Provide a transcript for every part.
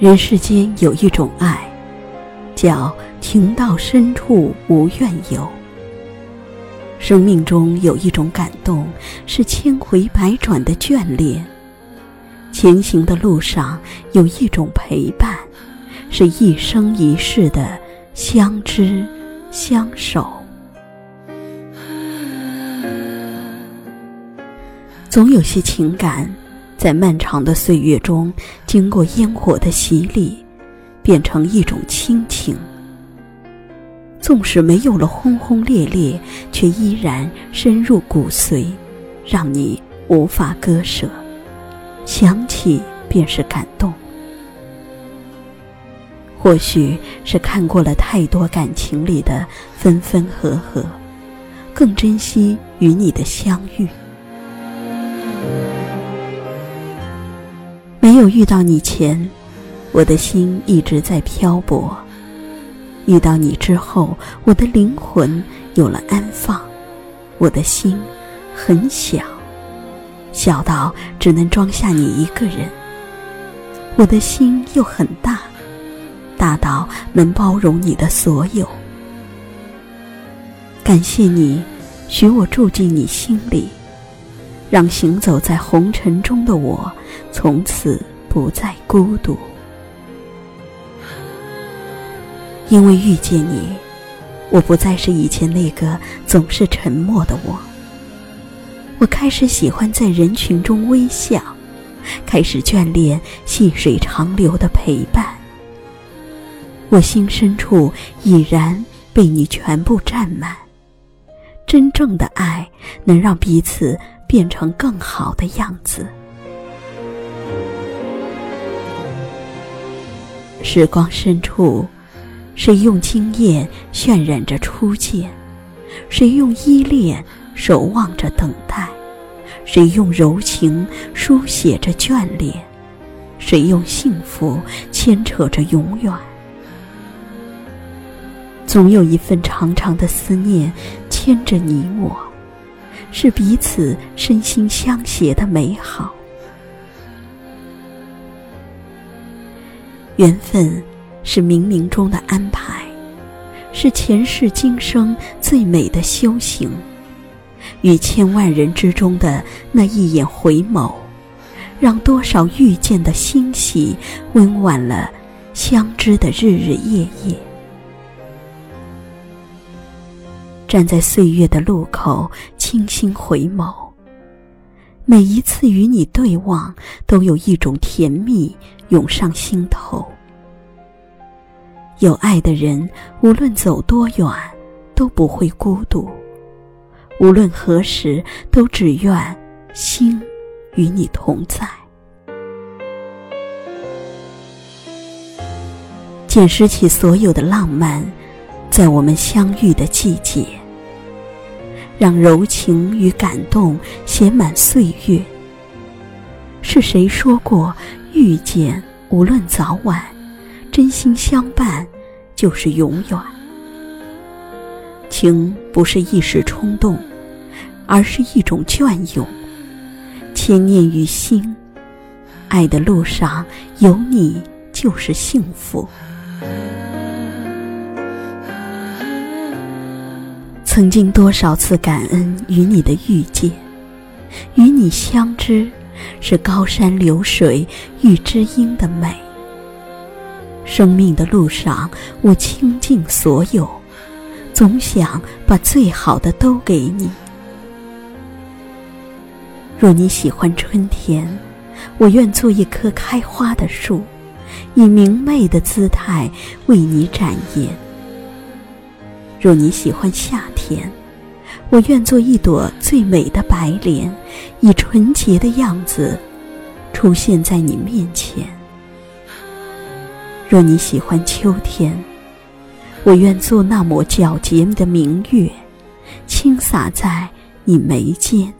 人世间有一种爱，叫情到深处无怨尤。生命中有一种感动，是千回百转的眷恋。前行的路上有一种陪伴，是一生一世的相知相守。总有些情感。在漫长的岁月中，经过烟火的洗礼，变成一种亲情。纵使没有了轰轰烈烈，却依然深入骨髓，让你无法割舍。想起便是感动。或许是看过了太多感情里的分分合合，更珍惜与你的相遇。没有遇到你前，我的心一直在漂泊；遇到你之后，我的灵魂有了安放。我的心很小，小到只能装下你一个人；我的心又很大，大到能包容你的所有。感谢你，许我住进你心里。让行走在红尘中的我，从此不再孤独。因为遇见你，我不再是以前那个总是沉默的我。我开始喜欢在人群中微笑，开始眷恋细水长流的陪伴。我心深处已然被你全部占满。真正的爱，能让彼此。变成更好的样子。时光深处，谁用经验渲染着初见？谁用依恋守望着等待？谁用柔情书写着眷恋？谁用幸福牵扯着永远？总有一份长长的思念牵着你我。是彼此身心相携的美好，缘分是冥冥中的安排，是前世今生最美的修行。与千万人之中的那一眼回眸，让多少遇见的欣喜温婉了相知的日日夜夜。站在岁月的路口，轻轻回眸。每一次与你对望，都有一种甜蜜涌上心头。有爱的人，无论走多远，都不会孤独；无论何时，都只愿心与你同在。捡拾起所有的浪漫，在我们相遇的季节。让柔情与感动写满岁月。是谁说过，遇见无论早晚，真心相伴就是永远。情不是一时冲动，而是一种隽永，牵念于心。爱的路上有你就是幸福。曾经多少次感恩与你的遇见，与你相知，是高山流水遇知音的美。生命的路上，我倾尽所有，总想把最好的都给你。若你喜欢春天，我愿做一棵开花的树，以明媚的姿态为你展颜。若你喜欢夏天，我愿做一朵最美的白莲，以纯洁的样子出现在你面前。若你喜欢秋天，我愿做那抹皎洁的明月，倾洒在你眉间。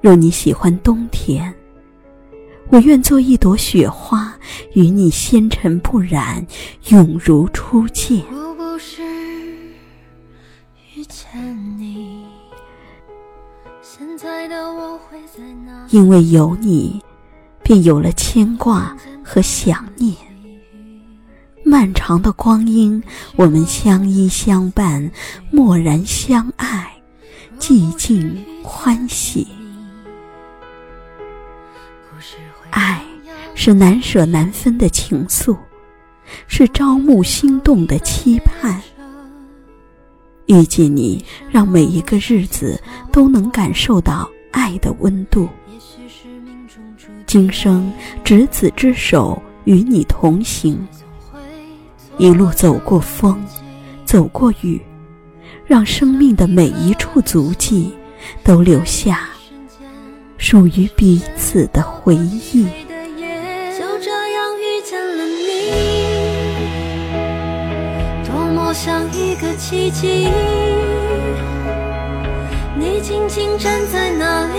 若你喜欢冬天，我愿做一朵雪花，与你纤尘不染，永如初见。想你现在的我会在因为有你，便有了牵挂和想念。漫长的光阴，我们相依相伴，默然相爱，寂静欢喜。爱是难舍难分的情愫，是朝暮心动的期盼。遇见你，让每一个日子都能感受到爱的温度。今生执子之手，与你同行。一路走过风，走过雨，让生命的每一处足迹都留下属于彼此的回忆。像一个奇迹。你静静站在那里，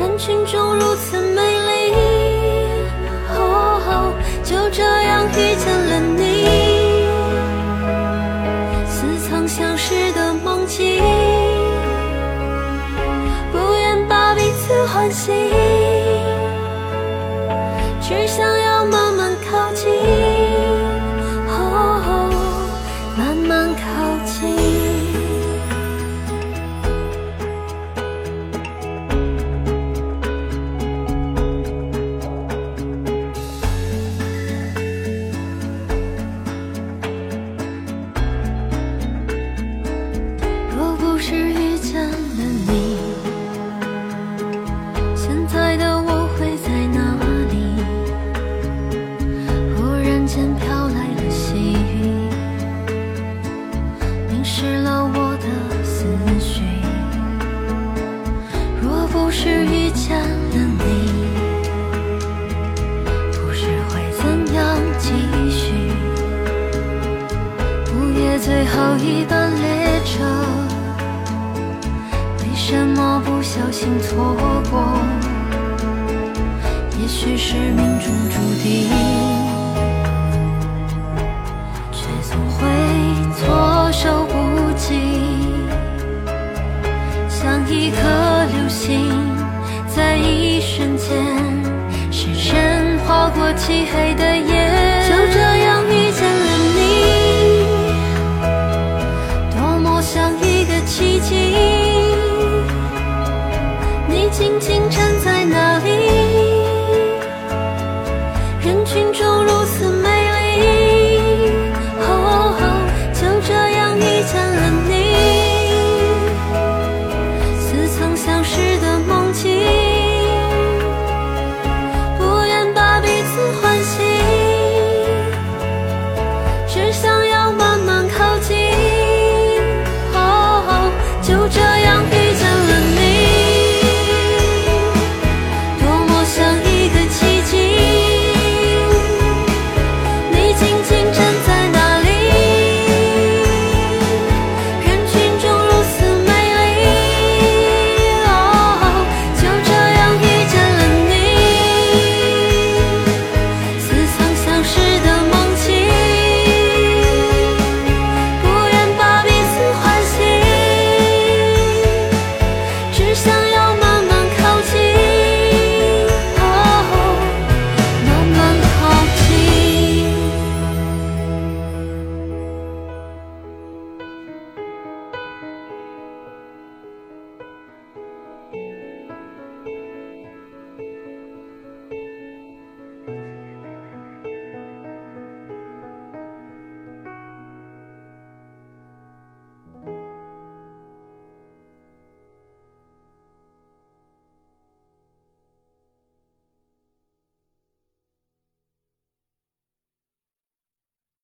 人群中如此美丽。哦就这样遇见了你，似曾相识的梦境，不愿把彼此唤醒，只想是遇见了你故事会怎样继续午夜最后一班列车为什么不小心错过？也许是命中注定见，是人划过漆黑的夜。就这样遇见了你，多么像一个奇迹。你轻轻沉。